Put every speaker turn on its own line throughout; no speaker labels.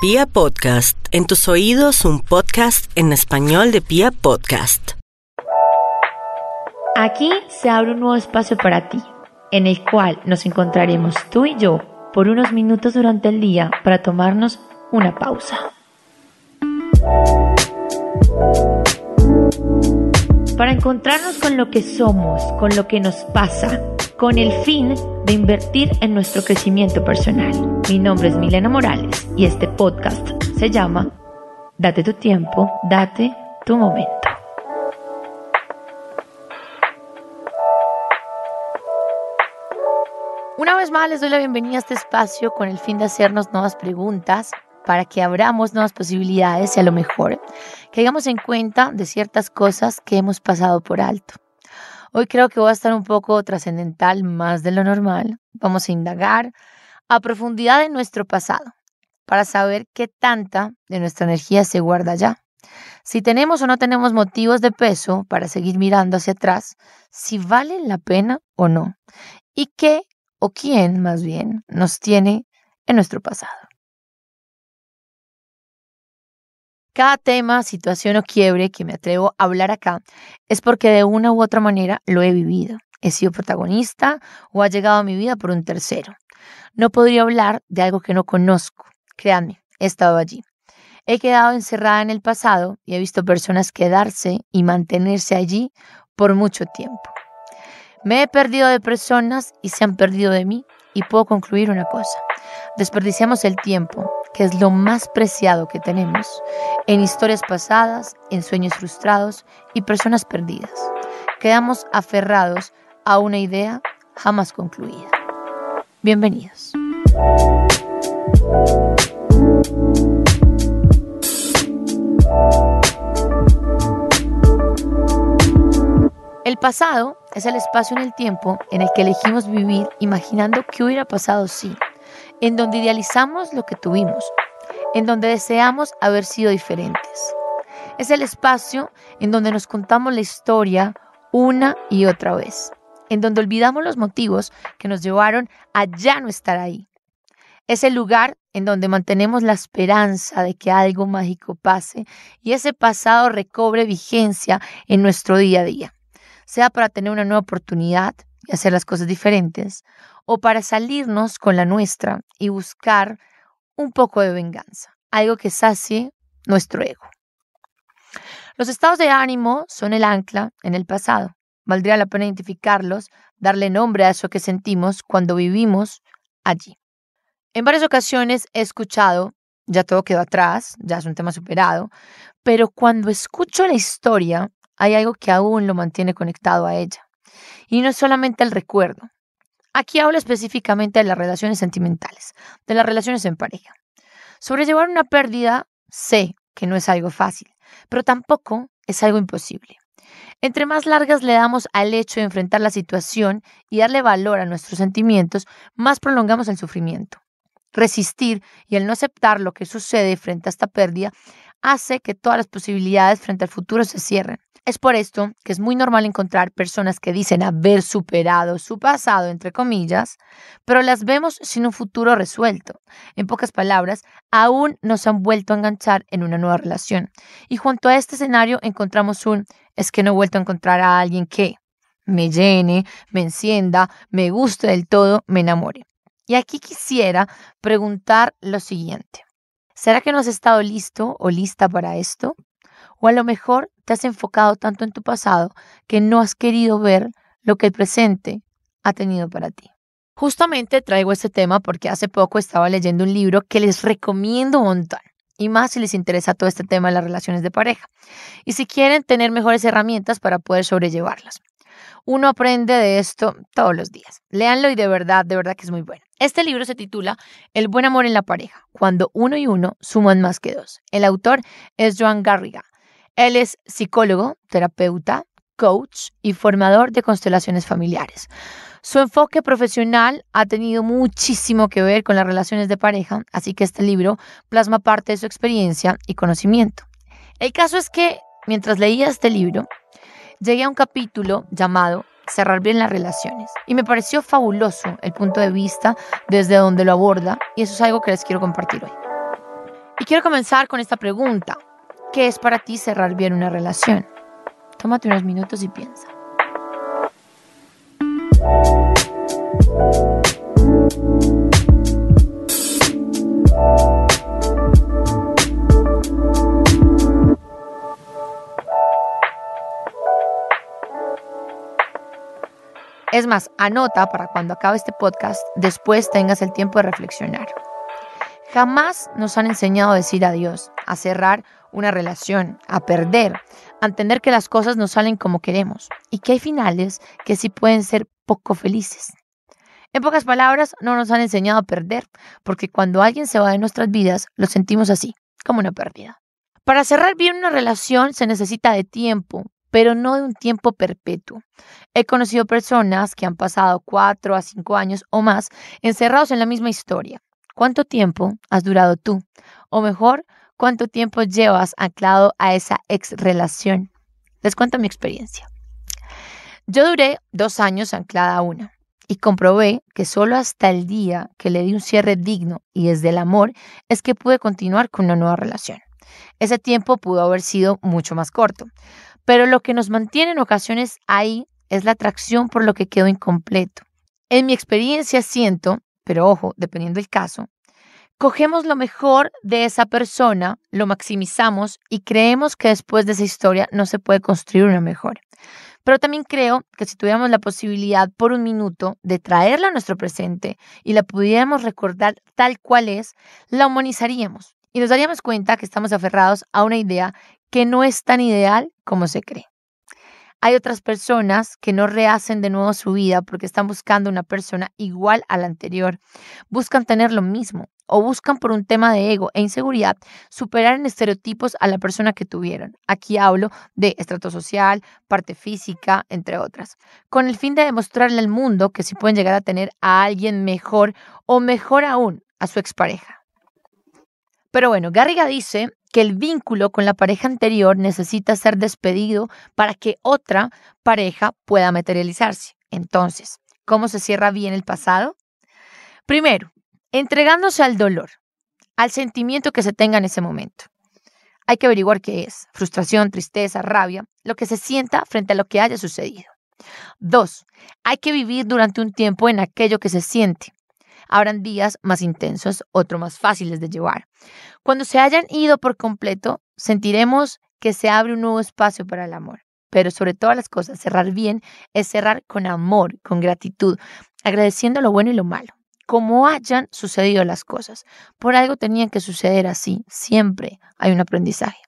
Pia Podcast, en tus oídos un podcast en español de Pia Podcast.
Aquí se abre un nuevo espacio para ti, en el cual nos encontraremos tú y yo por unos minutos durante el día para tomarnos una pausa. Para encontrarnos con lo que somos, con lo que nos pasa, con el fin de invertir en nuestro crecimiento personal. Mi nombre es Milena Morales y este podcast se llama Date tu tiempo, date tu momento. Una vez más les doy la bienvenida a este espacio con el fin de hacernos nuevas preguntas para que abramos nuevas posibilidades y a lo mejor caigamos en cuenta de ciertas cosas que hemos pasado por alto. Hoy creo que voy a estar un poco trascendental más de lo normal. Vamos a indagar a profundidad en nuestro pasado para saber qué tanta de nuestra energía se guarda allá. Si tenemos o no tenemos motivos de peso para seguir mirando hacia atrás, si valen la pena o no. Y qué o quién más bien nos tiene en nuestro pasado. Cada tema, situación o quiebre que me atrevo a hablar acá es porque de una u otra manera lo he vivido. He sido protagonista o ha llegado a mi vida por un tercero. No podría hablar de algo que no conozco. Créanme, he estado allí. He quedado encerrada en el pasado y he visto personas quedarse y mantenerse allí por mucho tiempo. Me he perdido de personas y se han perdido de mí y puedo concluir una cosa. Desperdiciamos el tiempo que es lo más preciado que tenemos, en historias pasadas, en sueños frustrados y personas perdidas. Quedamos aferrados a una idea jamás concluida. Bienvenidos. El pasado es el espacio en el tiempo en el que elegimos vivir imaginando qué hubiera pasado si en donde idealizamos lo que tuvimos, en donde deseamos haber sido diferentes. Es el espacio en donde nos contamos la historia una y otra vez, en donde olvidamos los motivos que nos llevaron a ya no estar ahí. Es el lugar en donde mantenemos la esperanza de que algo mágico pase y ese pasado recobre vigencia en nuestro día a día, sea para tener una nueva oportunidad y hacer las cosas diferentes, o para salirnos con la nuestra y buscar un poco de venganza, algo que sacie nuestro ego. Los estados de ánimo son el ancla en el pasado. Valdría la pena identificarlos, darle nombre a eso que sentimos cuando vivimos allí. En varias ocasiones he escuchado, ya todo quedó atrás, ya es un tema superado, pero cuando escucho la historia hay algo que aún lo mantiene conectado a ella. Y no es solamente el recuerdo, Aquí hablo específicamente de las relaciones sentimentales, de las relaciones en pareja. Sobrellevar una pérdida sé que no es algo fácil, pero tampoco es algo imposible. Entre más largas le damos al hecho de enfrentar la situación y darle valor a nuestros sentimientos, más prolongamos el sufrimiento. Resistir y el no aceptar lo que sucede frente a esta pérdida hace que todas las posibilidades frente al futuro se cierren. Es por esto que es muy normal encontrar personas que dicen haber superado su pasado, entre comillas, pero las vemos sin un futuro resuelto. En pocas palabras, aún no se han vuelto a enganchar en una nueva relación. Y junto a este escenario encontramos un es que no he vuelto a encontrar a alguien que me llene, me encienda, me guste del todo, me enamore. Y aquí quisiera preguntar lo siguiente. ¿Será que no has estado listo o lista para esto? O a lo mejor te has enfocado tanto en tu pasado que no has querido ver lo que el presente ha tenido para ti. Justamente traigo este tema porque hace poco estaba leyendo un libro que les recomiendo un. Y más si les interesa todo este tema de las relaciones de pareja. Y si quieren tener mejores herramientas para poder sobrellevarlas. Uno aprende de esto todos los días. Léanlo y de verdad, de verdad que es muy bueno. Este libro se titula El buen amor en la pareja, cuando uno y uno suman más que dos. El autor es Joan Garriga. Él es psicólogo, terapeuta, coach y formador de constelaciones familiares. Su enfoque profesional ha tenido muchísimo que ver con las relaciones de pareja, así que este libro plasma parte de su experiencia y conocimiento. El caso es que mientras leía este libro, llegué a un capítulo llamado Cerrar bien las relaciones y me pareció fabuloso el punto de vista desde donde lo aborda y eso es algo que les quiero compartir hoy. Y quiero comenzar con esta pregunta. ¿Qué es para ti cerrar bien una relación? Tómate unos minutos y piensa. Es más, anota para cuando acabe este podcast, después tengas el tiempo de reflexionar. Jamás nos han enseñado a decir adiós, a cerrar una relación, a perder, a entender que las cosas no salen como queremos y que hay finales que sí pueden ser poco felices. En pocas palabras, no nos han enseñado a perder, porque cuando alguien se va de nuestras vidas, lo sentimos así, como una pérdida. Para cerrar bien una relación se necesita de tiempo, pero no de un tiempo perpetuo. He conocido personas que han pasado cuatro a cinco años o más encerrados en la misma historia. ¿Cuánto tiempo has durado tú? O mejor, ¿cuánto tiempo llevas anclado a esa ex relación? Les cuento mi experiencia. Yo duré dos años anclada a una y comprobé que solo hasta el día que le di un cierre digno y desde el amor es que pude continuar con una nueva relación. Ese tiempo pudo haber sido mucho más corto, pero lo que nos mantiene en ocasiones ahí es la atracción por lo que quedó incompleto. En mi experiencia siento pero ojo, dependiendo del caso, cogemos lo mejor de esa persona, lo maximizamos y creemos que después de esa historia no se puede construir una mejor. Pero también creo que si tuviéramos la posibilidad por un minuto de traerla a nuestro presente y la pudiéramos recordar tal cual es, la humanizaríamos y nos daríamos cuenta que estamos aferrados a una idea que no es tan ideal como se cree. Hay otras personas que no rehacen de nuevo su vida porque están buscando una persona igual a la anterior. Buscan tener lo mismo o buscan por un tema de ego e inseguridad superar en estereotipos a la persona que tuvieron. Aquí hablo de estrato social, parte física, entre otras, con el fin de demostrarle al mundo que sí pueden llegar a tener a alguien mejor o mejor aún a su expareja. Pero bueno, Garriga dice que el vínculo con la pareja anterior necesita ser despedido para que otra pareja pueda materializarse. Entonces, ¿cómo se cierra bien el pasado? Primero, entregándose al dolor, al sentimiento que se tenga en ese momento. Hay que averiguar qué es, frustración, tristeza, rabia, lo que se sienta frente a lo que haya sucedido. Dos, hay que vivir durante un tiempo en aquello que se siente, Habrán días más intensos, otros más fáciles de llevar. Cuando se hayan ido por completo, sentiremos que se abre un nuevo espacio para el amor. Pero sobre todas las cosas, cerrar bien es cerrar con amor, con gratitud, agradeciendo lo bueno y lo malo, como hayan sucedido las cosas. Por algo tenían que suceder así. Siempre hay un aprendizaje.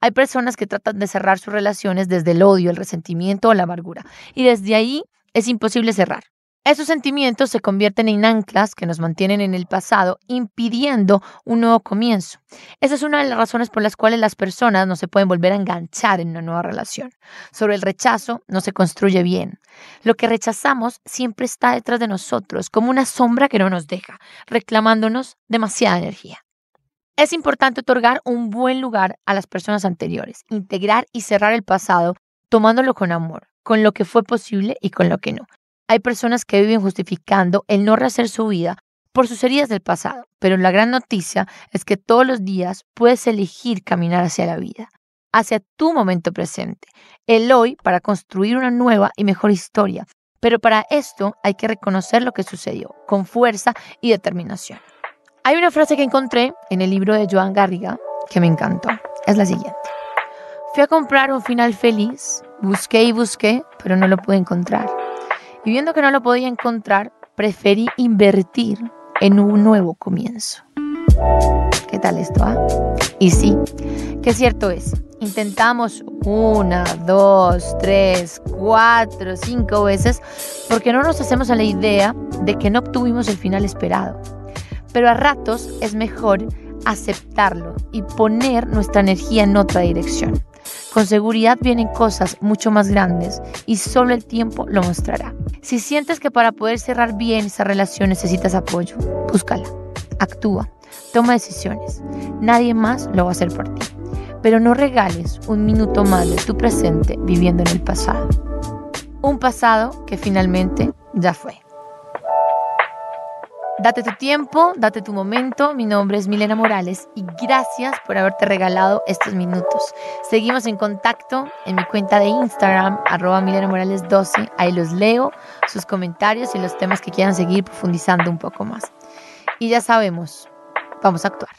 Hay personas que tratan de cerrar sus relaciones desde el odio, el resentimiento o la amargura. Y desde ahí es imposible cerrar. Esos sentimientos se convierten en anclas que nos mantienen en el pasado, impidiendo un nuevo comienzo. Esa es una de las razones por las cuales las personas no se pueden volver a enganchar en una nueva relación. Sobre el rechazo no se construye bien. Lo que rechazamos siempre está detrás de nosotros, como una sombra que no nos deja, reclamándonos demasiada energía. Es importante otorgar un buen lugar a las personas anteriores, integrar y cerrar el pasado, tomándolo con amor, con lo que fue posible y con lo que no. Hay personas que viven justificando el no rehacer su vida por sus heridas del pasado, pero la gran noticia es que todos los días puedes elegir caminar hacia la vida, hacia tu momento presente, el hoy para construir una nueva y mejor historia. Pero para esto hay que reconocer lo que sucedió, con fuerza y determinación. Hay una frase que encontré en el libro de Joan Garriga que me encantó. Es la siguiente. Fui a comprar un final feliz, busqué y busqué, pero no lo pude encontrar. Y viendo que no lo podía encontrar, preferí invertir en un nuevo comienzo. ¿Qué tal esto? Ah? Y sí, qué cierto es. Intentamos una, dos, tres, cuatro, cinco veces porque no nos hacemos a la idea de que no obtuvimos el final esperado. Pero a ratos es mejor aceptarlo y poner nuestra energía en otra dirección. Con seguridad vienen cosas mucho más grandes y solo el tiempo lo mostrará. Si sientes que para poder cerrar bien esa relación necesitas apoyo, búscala, actúa, toma decisiones. Nadie más lo va a hacer por ti. Pero no regales un minuto más de tu presente viviendo en el pasado. Un pasado que finalmente ya fue. Date tu tiempo, date tu momento. Mi nombre es Milena Morales y gracias por haberte regalado estos minutos. Seguimos en contacto en mi cuenta de Instagram, arroba Milena Morales 12. Ahí los leo, sus comentarios y los temas que quieran seguir profundizando un poco más. Y ya sabemos, vamos a actuar.